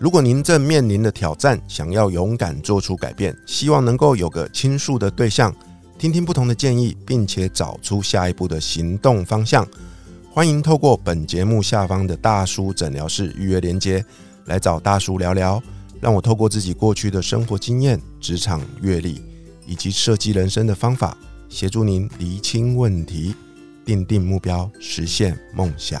如果您正面临的挑战，想要勇敢做出改变，希望能够有个倾诉的对象，听听不同的建议，并且找出下一步的行动方向，欢迎透过本节目下方的大叔诊疗室预约连接来找大叔聊聊，让我透过自己过去的生活经验、职场阅历以及设计人生的方法，协助您厘清问题，定定目标，实现梦想。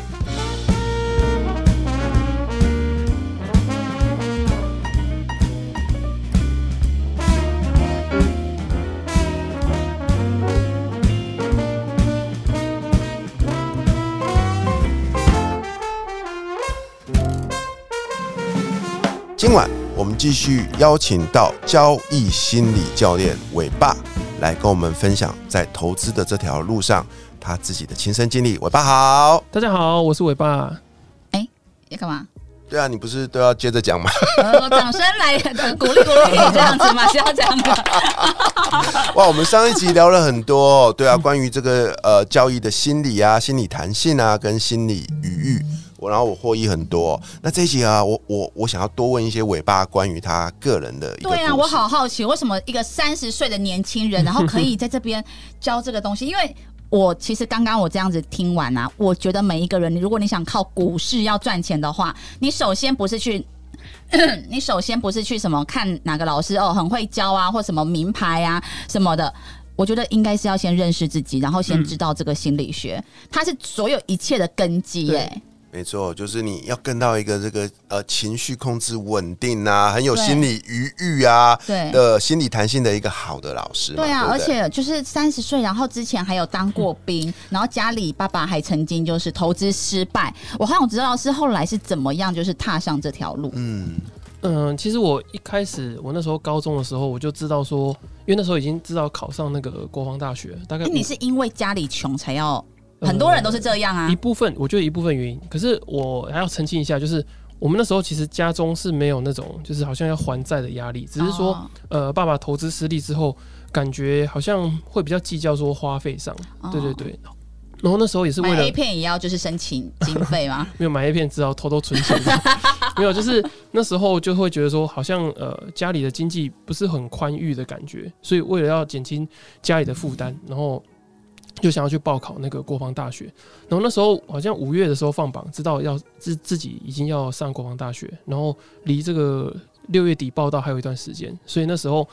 我们继续邀请到交易心理教练伟爸来跟我们分享在投资的这条路上他自己的亲身经历。伟爸好，大家好，我是伟爸。哎要干嘛？对啊，你不是都要接着讲吗？呃，掌声来鼓励鼓励，这样子嘛？是要这样的。哇，我们上一集聊了很多、哦，对啊，关于这个呃交易的心理啊、心理弹性啊跟心理语域，我然后我获益很多。哦、那这一集啊，我我我想要多问一些尾巴关于他个人的对啊，我好好奇，为什么一个三十岁的年轻人，然后可以在这边教这个东西？因为我其实刚刚我这样子听完啊，我觉得每一个人，如果你想靠股市要赚钱的话，你首先不是去。你首先不是去什么看哪个老师哦很会教啊，或什么名牌啊什么的，我觉得应该是要先认识自己，然后先知道这个心理学，它是所有一切的根基耶、没错，就是你要跟到一个这个呃情绪控制稳定啊，很有心理余裕啊对的心理弹性的一个好的老师。对啊，不而且就是三十岁，然后之前还有当过兵，然后家里爸爸还曾经就是投资失败。我好想知道是后来是怎么样，就是踏上这条路。嗯，嗯，其实我一开始我那时候高中的时候，我就知道说，因为那时候已经知道考上那个国防大学，大概你是因为家里穷才要？呃很多人都是这样啊一。部分，我觉得一部分原因。可是我还要澄清一下，就是我们那时候其实家中是没有那种就是好像要还债的压力，只是说、哦呃爸爸投资失利之后，感觉好像会比较计较说花费上，对对。对。然后那时候也是为了买了 A 片也要就是申请经费吗？没有买 A 片，只好偷偷存钱。没有，就是那时候就会觉得说，好像呃家里的经济不是很宽裕的感觉，所以为了要减轻家里的负担，然后就想要去报考那个国防大学。然后那时候好像五月的时候放榜，知道要自自己已经要上国防大学，然后离这个六月底报到还有一段时间，所以那时候。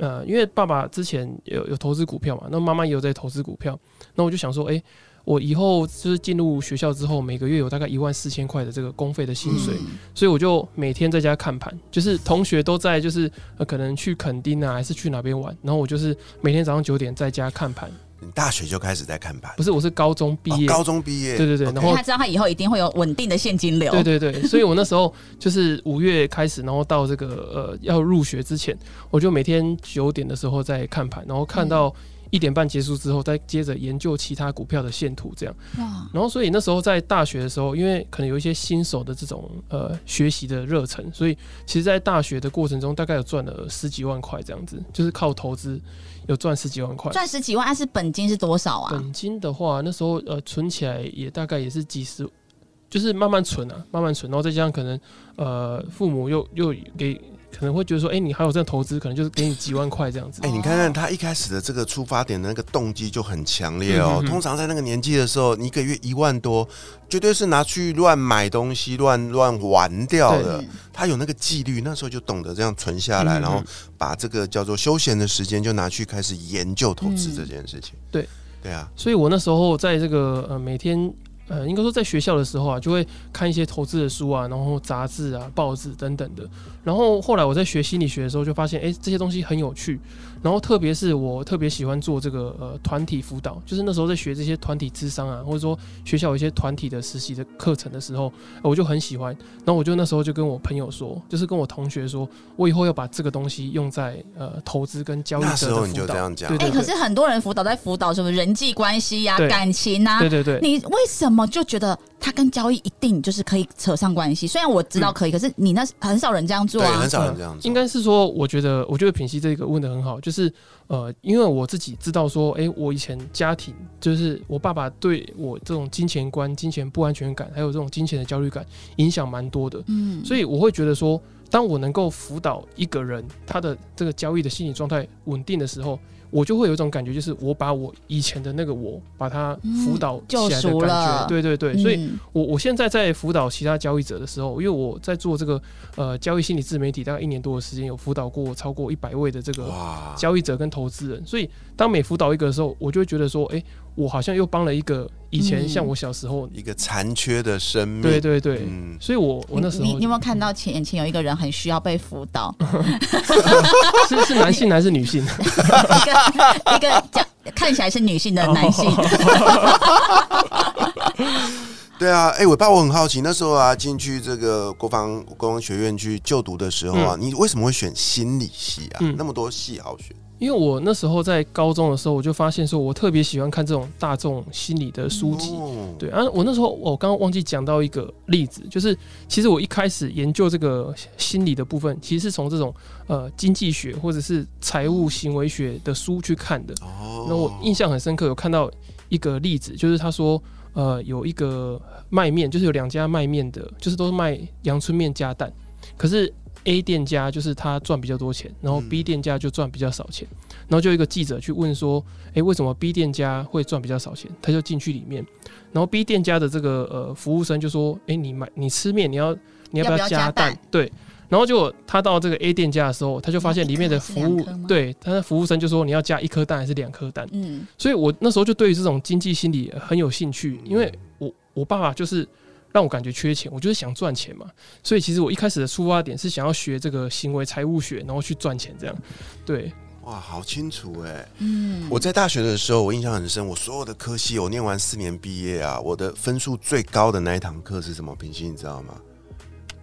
呃，因为爸爸之前有有投资股票嘛，那妈妈也有在投资股票，那我就想说，哎、我以后就是进入学校之后，每个月有大概一万四千块的这个公费的薪水，嗯所以我就每天在家看盘，就是同学都在，就是呃可能去垦丁啊，还是去哪边玩，然后我就是每天早上九点在家看盘。你大学就开始在看盘，不是，我是高中毕业，哦高中毕业，对对对然后他知道他以后一定会有稳定的现金流。对对对，所以我那时候就是五月开始，然后到这个呃要入学之前，我就每天九点的时候在看盘，然后看到一点半结束之后，再接着研究其他股票的线图这样。哇，然后所以那时候在大学的时候，因为可能有一些新手的这种呃学习的热忱，所以其实，在大学的过程中，大概有赚了十几万块这样子，就是靠投资有赚十几万块。赚十几万，那是本金是多少啊？本金的话，那时候呃存起来也大概也是几十，就是慢慢存啊，慢慢存，然后再加上可能呃父母又又给可能会觉得说，哎、你还有这样投资，可能就是给你几万块这样子。哎、你看看他一开始的这个出发点的那个动机就很强烈哦。嗯哼哼通常在那个年纪的时候，你一个月一万多，绝对是拿去乱买东西、乱乱玩掉的。他有那个纪律，那时候就懂得这样存下来，然后把这个叫做休闲的时间就拿去开始研究投资嗯这件事情。对，对啊，所以我那时候在这个呃每天呃应该说在学校的时候啊，就会看一些投资的书啊，然后杂志啊、报纸等等的。然后后来我在学心理学的时候，就发现哎、诶这些东西很有趣。然后特别是我特别喜欢做这个呃团体辅导，就是那时候在学这些团体智商啊，或者说学校有一些团体的实习的课程的时候，呃我就很喜欢。然后我就那时候就跟我朋友说，就是跟我同学说，我以后要把这个东西用在呃投资跟交易者那时候你的辅导。就这样讲对哎、可是很多人辅导在辅导什么人际关系呀、对感情啊，对对对，你为什么么就觉得它跟交易一定就是可以扯上关系？虽然我知道可以，可是你那很少人这样做，啊很。少人这样做。应该是说，我觉得，我觉得品熙这个问的很好，就是呃，因为我自己知道说，诶，我以前家庭就是我爸爸对我这种金钱观、金钱不安全感，还有这种金钱的焦虑感影响蛮多的，嗯，所以我会觉得说，当我能够辅导一个人他的这个交易的心理状态稳定的时候，我就会有一种感觉，就是我把我以前的那个我，把它辅导起来的感了。觉，对对。对，所以嗯我我现在在辅导其他交易者的时候，因为我在做这个呃交易心理自媒体大概一年多的时间，有辅导过超过一百位的这个，交易者跟投资人，所以当每辅导一个的时候，我就会觉得说，哎、我好像又帮了一个以前嗯。像我小时候，一个残缺的生命。对对对，嗯，所以我我那时候你你有没有看到前眼前有一个人很需要被辅导，是是男性还是女性？一个一个讲看起来是女性的男性，对啊，哎、我爸，我很好奇，那时候啊，进去这个国防国防学院去就读的时候啊，你为什么会选心理系啊？嗯。那么多系好选，因为我那时候在高中的时候，我就发现说我特别喜欢看这种大众心理的书籍。哦，对啊，我那时候我刚刚忘记讲到一个例子，就是其实我一开始研究这个心理的部分，其实是从这种呃经济学或者是财务行为学的书去看的。哦那我印象很深刻，有看到一个例子，就是他说，呃，有一个卖面，就是有两家卖面的，就是都是卖阳春面加蛋，可是 A 店家就是他赚比较多钱，然后嗯。B 店家就赚比较少钱，然后就有一个记者去问说，诶，为什么 B 店家会赚比较少钱？他就进去里面，然后 B 店家的这个呃服务生就说，诶，你买你吃面你要你要不要加加蛋？对。然后结果他到这个 A 店家的时候，他就发现里面的服务对他的服务生就说你要加一颗蛋还是两颗蛋？嗯，所以我那时候就对于这种经济心理很有兴趣，因为我我爸爸就是让我感觉缺钱，我就是想赚钱嘛，所以其实我一开始的出发点是想要学这个行为财务学，然后去赚钱这样。对，哇，好清楚哎！嗯，我在大学的时候，我印象很深，我所有的科系，我念完四年毕业啊，我的分数最高的那一堂课是什么？平心你知道吗？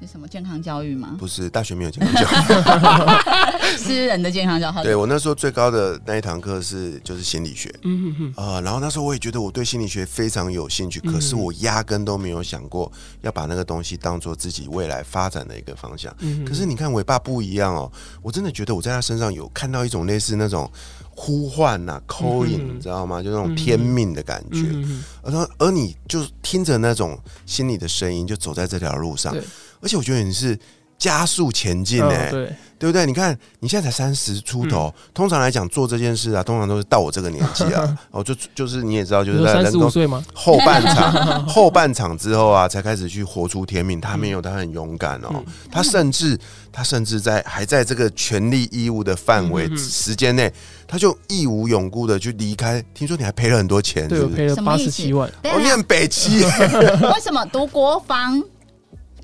是什么健康教育吗？不是，大学没有健康教育。私人的健康教育，对我那时候最高的那一堂课是就是心理学。嗯哼哼，呃，然后那时候我也觉得我对心理学非常有兴趣，嗯可是我压根都没有想过要把那个东西当做自己未来发展的一个方向。嗯可是你看伟爸不一样哦，我真的觉得我在他身上有看到一种类似那种呼唤呐、calling，、嗯你知道吗？就那种天命的感觉。嗯而他，而你就听着那种心里的声音，就走在这条路上。而且我觉得你是加速前进呢、哦对，对不对？你看你现在才三十出头，嗯通常来讲做这件事啊，通常都是到我这个年纪啊，哦，就就是你也知道，就是在人工十五岁吗？后半场 后半场之后啊，才开始去活出天命。他没有，他很勇敢哦，嗯他甚至他甚至在还在这个权利义务的范围时间内，他就义无永顾的去离开。听说你还赔了很多钱，对，是不赔了八十七万。哦，念北七，为什么读国防？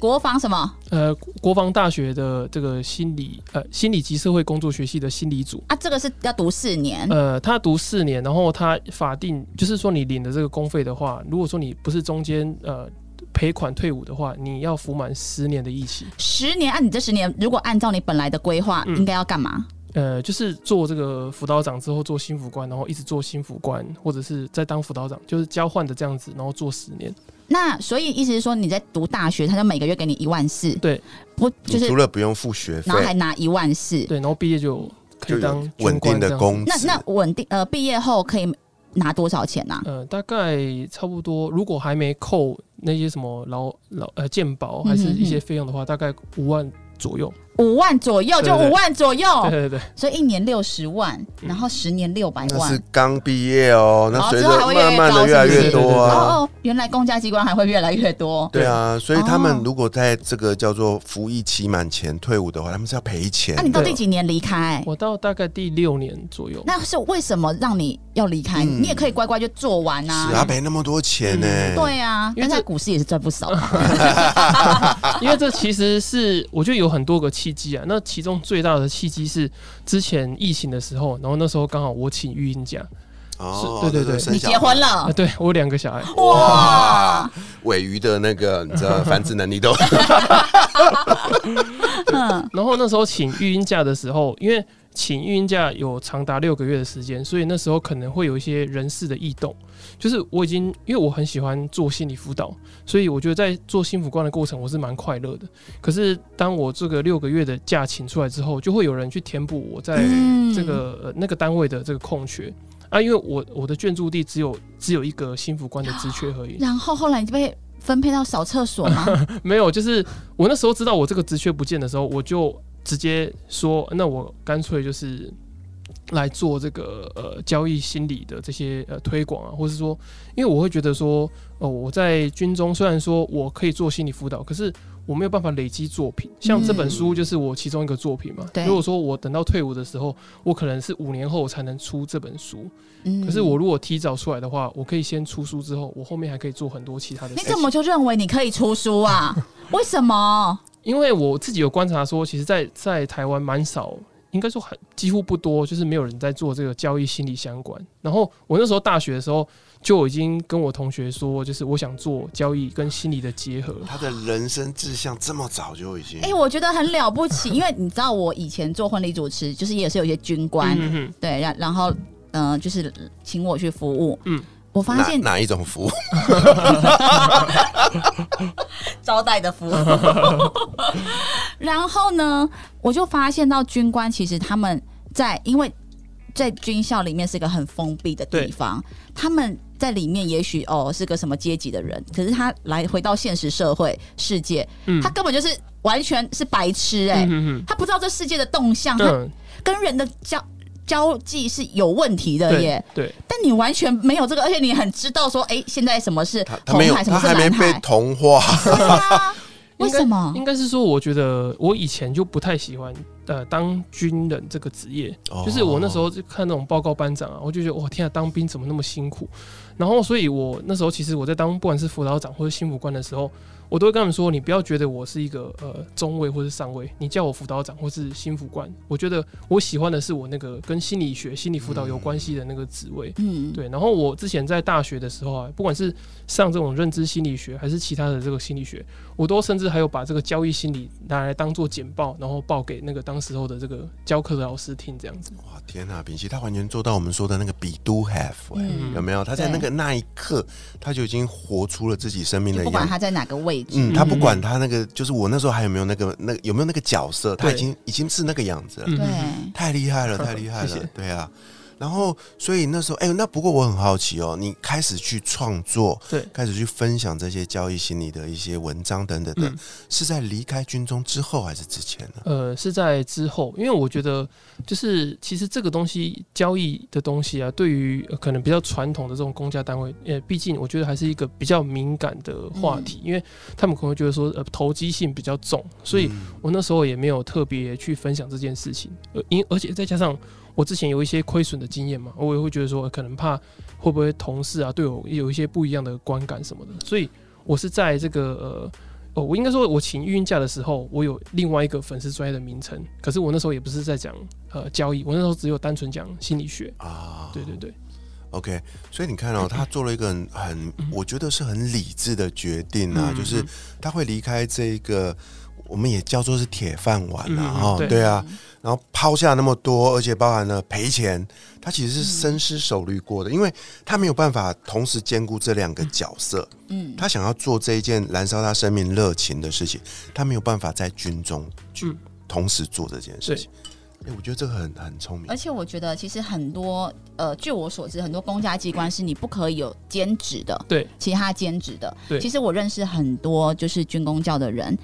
国防什么呃，国防大学的这个心理呃心理及社会工作学系的心理组，啊？这个是要读四年，呃，他读四年，然后他法定就是说你领的这个公费的话，如果说你不是中间呃赔款退伍的话，你要服满十年的役期。十年。按、你这十年，如果按照你本来的规划，嗯应该要干嘛？呃，就是做这个辅导长之后做新辅官，然后一直做新辅官，或者是在当辅导长，就是交换的这样子，然后做十年。那所以意思是说，你在读大学，他就每个月给你一万四，对，不就是除了不用付学费然，后还拿一万四。对，然后毕业就可就以当稳定的工资。那那稳定呃，毕业后可以拿多少钱呢、啊。呃，大概差不多，如果还没扣那些什么劳劳呃健保还是一些费用的话，大概五万左右。五万左右，就五万左右，对对对，所以一年六十万，然后十年六百万那是。刚毕业哦，那随之后还着会越来越高慢慢的越来越多啊。哦哦，原来公家机关还会越来越多。对啊，所以他们哦如果在这个叫做服役期满前退伍的话，他们是要赔钱那、。你到第几年离开？我到大概第六年左右。那是为什么让你要离开？嗯你也可以乖乖就做完啊。是啊，赔那么多钱呢。嗯对啊，因为在股市也是赚不少。因为这其实是我觉得有很多个契机啊。那其中最大的契机是之前疫情的时候，然后那时候刚好我请育婴假哦，是对对对你结婚了？对我有两个小孩，哇！尾鱼的那个，你知道繁殖能力都嗯然后那时候请育婴假的时候，因为请孕假有长达六个月的时间，所以那时候可能会有一些人事的异动。就是我已经因为我很喜欢做心理辅导，所以我觉得在做心辅官的过程我是蛮快乐的。可是当我这个六个月的假请出来之后，就会有人去填补我在嗯这个、呃、那个单位的这个空缺啊，因为我我的眷驻地只有只有一个心辅官的职缺而已。然后后来你就被分配到扫厕所吗？没有，就是我那时候知道我这个职缺不见的时候，我就直接说，那我干脆就是来做这个呃交易心理的这些呃推广啊，或是说，因为我会觉得说，哦、我在军中虽然说我可以做心理辅导，可是我没有办法累积作品，像这本书就是我其中一个作品嘛。对如果说我等到退伍的时候，我可能是五年后才能出这本书，嗯可是我如果提早出来的话，我可以先出书之后，我后面还可以做很多其他的事情。你怎么就认为你可以出书啊？为什么？因为我自己有观察说，其实在，在台湾蛮少，应该说很几乎不多，就是没有人在做这个交易心理相关。然后我那时候大学的时候就已经跟我同学说，就是我想做交易跟心理的结合。他的人生志向这么早就已经，哎、我觉得很了不起，因为你知道我以前做婚礼主持，就是也是有一些军官，嗯对，然然后嗯、呃就是请我去服务，嗯，我发现哪哪一种服务？招待的服务。然后呢，我就发现到军官其实他们在，因为在军校里面是个很封闭的地方，他们在里面也许哦是个什么阶级的人，可是他来回到现实社会世界，嗯他根本就是完全是白痴哎、嗯哼他不知道这世界的动向，他，跟人的交交际是有问题的耶。对，但你完全没有这个，而且你很知道说，哎、现在什么是他他没有，红海，什么是他还没被？同化。为什么？应该是说，我觉得我以前就不太喜欢呃当军人这个职业，哦就是我那时候就看那种报告班长啊，我就觉得哇天啊，当兵怎么那么辛苦？然后，所以我那时候其实我在当不管是辅导长或者心辅官的时候，我都会跟他们说，你不要觉得我是一个呃中位或是上位，你叫我辅导长或是心辅官，我觉得我喜欢的是我那个跟心理学、心理辅导有关系的那个职位。嗯，对，然后我之前在大学的时候啊，不管是上这种认知心理学，还是其他的这个心理学，我都甚至还有把这个交易心理拿来当做简报，然后报给那个当时候的这个教课的老师听，这样子。哇天呐、秉琦他完全做到我们说的那个 be do have，、欸嗯有没有？他在那个那一刻，他就已经活出了自己生命的就不管他在哪个位置，嗯，他不管他那个，就是我那时候还有没有那个那个有没有那个角色，他已经已经是那个样子了，嗯对，太厉害了，太厉害了，对啊。然后，所以那时候，哎、那不过我很好奇哦，你开始去创作，对。开始去分享这些交易心理的一些文章等等的，嗯。是在离开军中之后还是之前呢？呃，是在之后，因为我觉得就是其实这个东西交易的东西啊，对于、呃可能比较传统的这种公家单位，呃，毕竟我觉得还是一个比较敏感的话题，因为他们可能会觉得说呃投机性比较重，所以嗯。我那时候也没有特别去分享这件事情，呃，因而且再加上我之前有一些亏损的经验嘛，我也会觉得说呃可能怕会不会同事啊对我有一些不一样的观感什么的，所以我是在这个呃。哦，我应该说，我请育婴假的时候，我有另外一个粉丝专业的名称，可是我那时候也不是在讲呃交易，我那时候只有单纯讲心理学。啊，对对对，OK，所以你看哦，他做了一个很很，我觉得是很理智的决定啊，嗯就是他会离开这个，我们也叫做是铁饭碗啊，对。对啊，然后抛下那么多，而且包含了赔钱，他其实是深思熟虑过的，因为他没有办法同时兼顾这两个角色，嗯，他想要做这一件燃烧他生命热情的事情，他没有办法在军中去嗯。同时做这件事情。哎、我觉得这个很很聪明。而，且我觉得其实很多呃，据我所知，很多公家机关是你不可以有兼职的，对，其他兼职的。对。其实我认识很多就是军工教的人，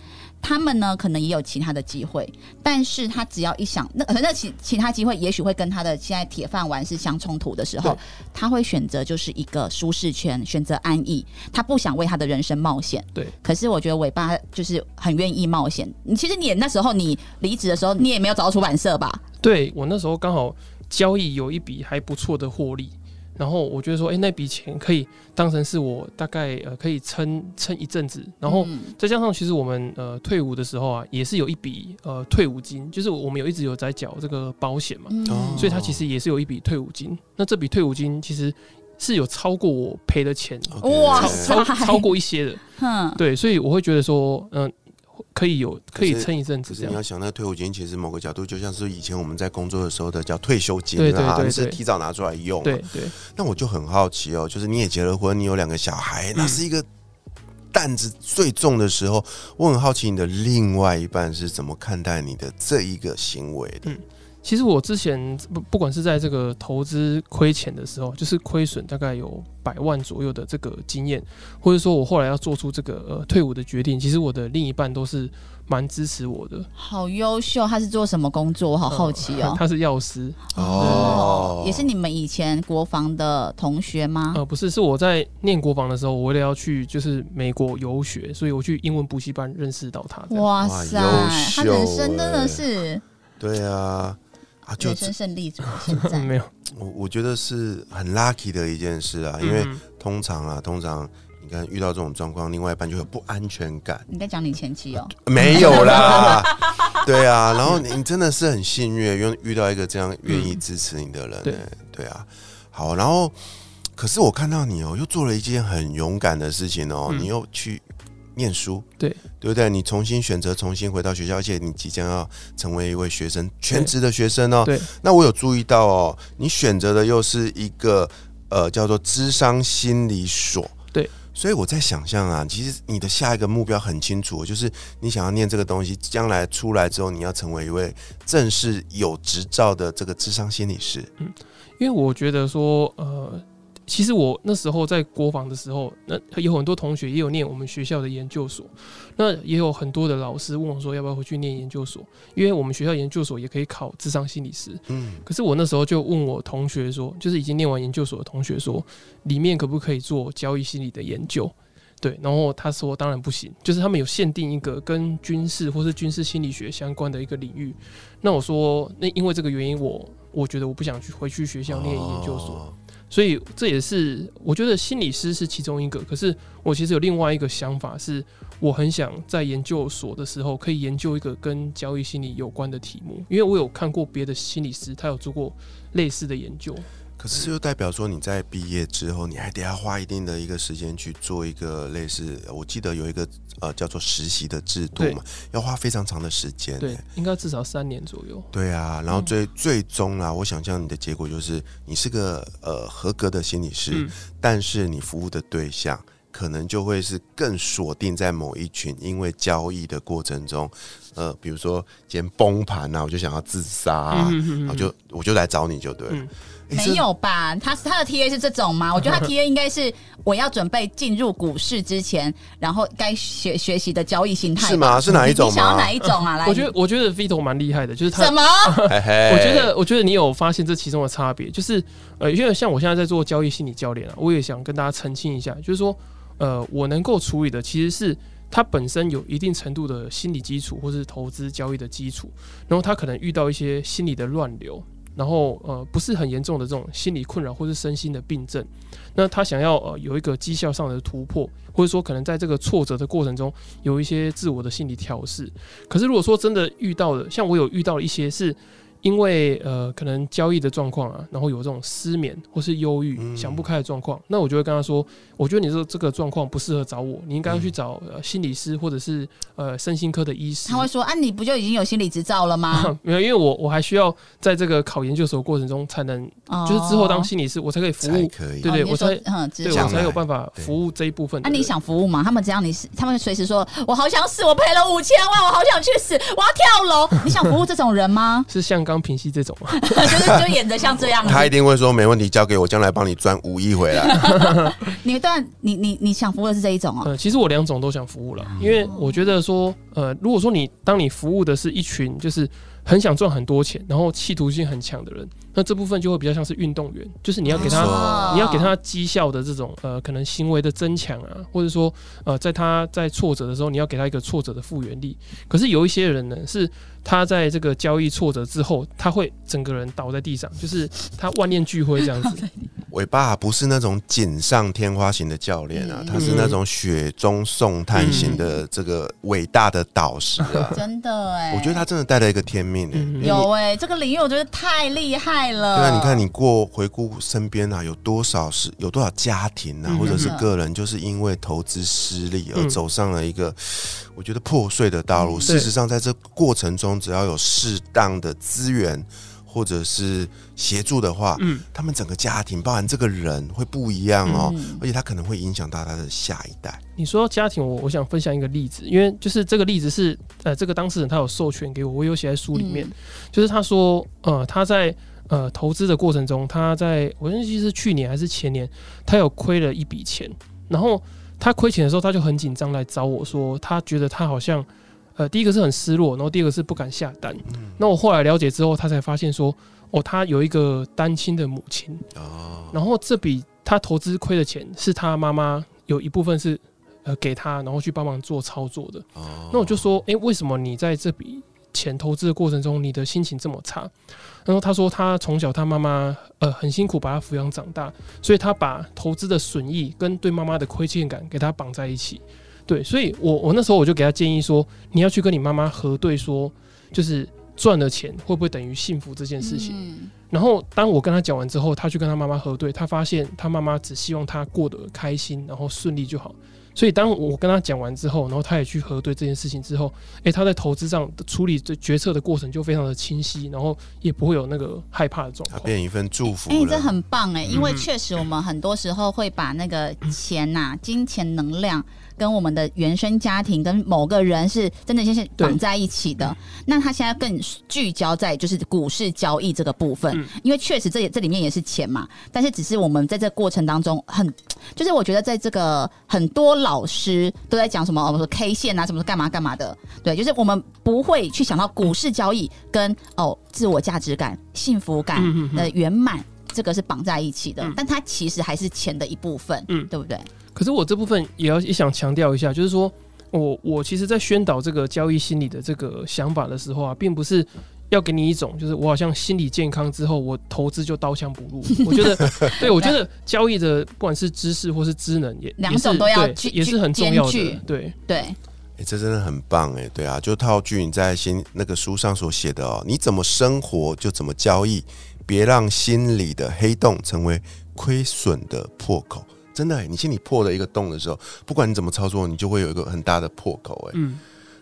他们呢可能也有其他的机会，但是他只要一想，那那其其他机会也许会跟他的现在铁饭碗是相冲突的时候，他会选择就是一个舒适圈，选择安逸，他不想为他的人生冒险。对，可是我觉得尾巴就是很愿意冒险。你其实你也那时候你离职的时候，你也没有找到出版社吧？对我那时候刚好交易有一笔还不错的获利，然后我觉得说，哎、那笔钱可以当成是我大概呃可以撑撑一阵子，然后嗯。再加上其实我们呃退伍的时候啊，也是有一笔呃退伍金，就是我们有一直有在缴这个保险嘛，所以它其实也是有一笔退伍金。那这笔退伍金其实是有超过我赔的钱哇超超过一些的。嗯，对，所以我会觉得说，嗯、可以有可以撑一阵子这样。可是你要想，那退伍金其实某个角度就像是以前我们在工作的时候的叫退休金对对啦，对你是提早拿出来用。对，对，那我就很好奇哦，就是你也结了婚，你有两个小孩，那是一个担子最重的时候，我很好奇你的另外一半是怎么看待你的这一个行为的。其实我之前不不管是在这个投资亏钱的时候，就是亏损大概有百万左右的这个经验，或者说我后来要做出这个呃退伍的决定，其实我的另一半都是蛮支持我的。好优秀，他是做什么工作？我好好奇哦。他是药师，哦也是你们以前国防的同学吗？呃，不是，是我在念国防的时候，我为了要去就是美国游学，所以我去英文补习班认识到他。哇哇塞，他人生真的欸是对啊，啊，就人生胜利组。现在没有，我我觉得是很 lucky 的一件事啊，因为嗯通常啊，通常你看遇到这种状况，另外一半就有不安全感。你在讲你前妻哦？没有啦，对啊，然后你你真的是很幸运，遇遇到一个这样愿意支持你的人、对欸对啊，好，然后可是我看到你哦、又做了一件很勇敢的事情哦、嗯你又去念书，对对不对？你重新选择，重新回到学校，而且你即将要成为一位学生，全职的学生哦、对，那我有注意到哦，你选择的又是一个呃叫做智商心理所，对。所以我在想象啊，其实你的下一个目标很清楚，就是你想要念这个东西，将来出来之后，你要成为一位正式有执照的这个智商心理师。嗯因为我觉得说，呃，其实我那时候在国防的时候，那有很多同学也有念我们学校的研究所，那也有很多的老师问我说要不要回去念研究所，因为我们学校研究所也可以考智商心理师。嗯，可是我那时候就问我同学说，就是已经念完研究所的同学说，里面可不可以做交易心理的研究？对，然后他说当然不行，就是他们有限定一个跟军事或是军事心理学相关的一个领域。那我说，那因为这个原因我，我觉得我不想去回去学校念研究所，哦所以这也是我觉得心理师是其中一个。可是我其实有另外一个想法是，我很想在研究所的时候可以研究一个跟交易心理有关的题目，因为我有看过别的心理师，他有做过类似的研究。可是就代表说你在毕业之后，你还得要花一定的一个时间去做一个类似，我记得有一个呃叫做实习的制度嘛，要花非常长的时间、对欸。，应该至少三年左右。对啊，然后嗯最、最终啦，我想象你的结果就是你是个呃合格的心理师，嗯，但是你服务的对象可能就会是更锁定在某一群，因为交易的过程中，呃，比如说今天崩盘啊，我就想要自杀、啊，嗯嗯嗯然后就我就来找你就对了。没，有吧？他他的 TA 是这种吗？我觉得他 TA 应该是我要准备进入股市之前，然后该学学习的交易心态是吗？是哪一种吗你想要哪？一种啊？来，我觉得我觉得 Vito 蛮厉害的，就是他什么？我觉得，我觉得你有发现这其中的差别，就是呃，因为像我现在在做交易心理教练啊，我也想跟大家澄清一下，就是说，呃，我能够处理的其实是他本身有一定程度的心理基础，或是投资交易的基础，然后他可能遇到一些心理的乱流，然后呃不是很严重的这种心理困扰或是身心的病症，那他想要呃有一个绩效上的突破，或者说可能在这个挫折的过程中有一些自我的心理调试。可是如果说真的遇到的，像我有遇到一些是。因为呃，可能交易的状况啊，然后有这种失眠或是忧郁、嗯想不开的状况，那我就会跟他说，我觉得你这这个状况不适合找我，你应该要去找、呃、心理师或者是呃身心科的医师。他会说啊，你不就已经有心理执照了吗？没有，因为我我还需要在这个考研究所过程中才能，哦就是之后当心理师，我才可以服务，才可以。对对我才嗯，对我才有办法服务这一部分那、人。你想服务吗？他们只要你是，他们随时说，我好想死，我赔了五千万，我好想去死，我要跳楼。你想服务这种人吗？是像刚平息这种吗？就是就演的像这样子。他一定会说没问题，交给我，将来帮你赚五亿回来。你但你你你想服务的是这一种哦。呃，其实我两种都想服务了，因为我觉得说，呃，如果说你当你服务的是一群就是很想赚很多钱，然后企图心很强的人，那这部分就会比较像是运动员，就是你要给他哦你要给他绩效的这种呃，可能行为的增强啊，或者说呃，在他在挫折的时候，你要给他一个挫折的复原力。可是有一些人呢，是他在这个交易挫折之后，他会整个人倒在地上，就是他万念俱灰这样子。伟爸不是那种锦上添花型的教练啊，嗯他是那种雪中送炭型的这个伟大的导师啊。真的哎，我觉得他真的带了一个天命哎、嗯因为你有哎、这个领域我觉得太厉害了。对啊，你看你过回顾身边啊，有多少是有多少家庭啊，嗯或者是个人，就是因为投资失利而嗯。走上了一个我觉得破碎的道路。嗯事实上，在这过程中，只要有适当的资源或者是协助的话，嗯，他们整个家庭，包含这个人会不一样哦，嗯而且他可能会影响到他的下一代。你说到家庭，我我想分享一个例子，因为就是这个例子是呃，这个当事人他有授权给我，我有写在书里面，嗯。就是他说呃他在呃投资的过程中，他在我忘记是去年还是前年，他有亏了一笔钱，然后他亏钱的时候，他就很紧张来找我说，他觉得他好像呃第一个是很失落，然后第二个是不敢下单。嗯，那我后来了解之后，他才发现说，哦，他有一个单亲的母亲，哦，然后这笔他投资亏的钱是他妈妈有一部分是呃给他，然后去帮忙做操作的。哦那我就说，诶，为什么你在这笔钱投资的过程中，你的心情这么差？然后他说，他从小他妈妈呃很辛苦把他抚养长大，所以他把投资的损益跟对妈妈的亏欠感给他绑在一起。对，所以我我那时候我就给他建议说，你要去跟你妈妈核对说，就是赚了钱会不会等于幸福这件事情。嗯然后当我跟他讲完之后，他去跟他妈妈核对，他发现他妈妈只希望他过得开心，然后顺利就好。所以当我跟他讲完之后，然后他也去核对这件事情之后，诶，他在投资上的处理这决策的过程就非常的清晰，然后也不会有那个害怕的状况。他变一份祝福哎、欸。这很棒哎、因为嗯确实我们很多时候会把那个钱呐、金钱能量跟我们的原生家庭跟某个人是真的先是绑在一起的。那他现在更聚焦在就是股市交易这个部分，嗯。因为确实这也这里面也是钱嘛，但是只是我们在这过程当中很，就是我觉得在这个很多老师都在讲什么，哦，说 K 线啊，什么干嘛干嘛的，对，就是我们不会去想到股市交易跟哦自我价值感、幸福感的圆满。这个是绑在一起的，嗯。但它其实还是钱的一部分，嗯。对不对？可是我这部分也要也想强调一下，就是说我我其实，在宣导这个交易心理的这个想法的时候啊，并不是要给你一种就是我好像心理健康之后，我投资就刀枪不入。我觉得，对我觉得交易的不管是知识或是知能，也两种都要去也是很重要的。对，对，哎、这真的很棒哎，对啊，就套句你在新那个书上所写的哦，你怎么生活就怎么交易，别让心里的黑洞成为亏损的破口。真的哎，你心里破了一个洞的时候，不管你怎么操作，你就会有一个很大的破口哎。嗯，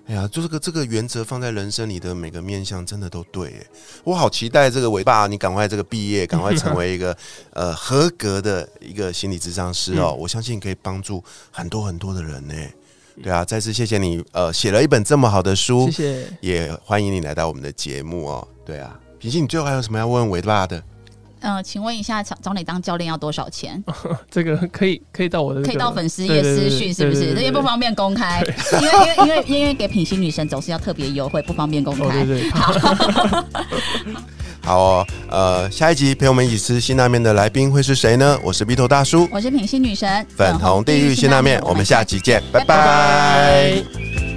哎呀，就这个这个原则放在人生里的每个面向，真的都对哎。我好期待这个伟爸，你赶快这个毕业，赶快成为一个 呃合格的一个心理智商师哦。我相信可以帮助很多很多的人呢。对啊，再次谢谢你呃写了一本这么好的书谢，谢。也欢迎你来到我们的节目哦。对啊，平心，你最后还有什么要问伟爸的？嗯、请问一下，找找你当教练要多少钱？这个可以可以到我的、这个可以到粉丝页私对对对讯，是不是？对对对这些不方便公开，因为因为因为因为给品心女神总是要特别优惠，不方便公哦，开对。对，好哦，呃，下一集陪我们一起吃辛拉面的来宾会是谁呢？我是鼻头大叔，我是品心女神，粉红地狱辛拉面，我们下集见，拜拜拜拜。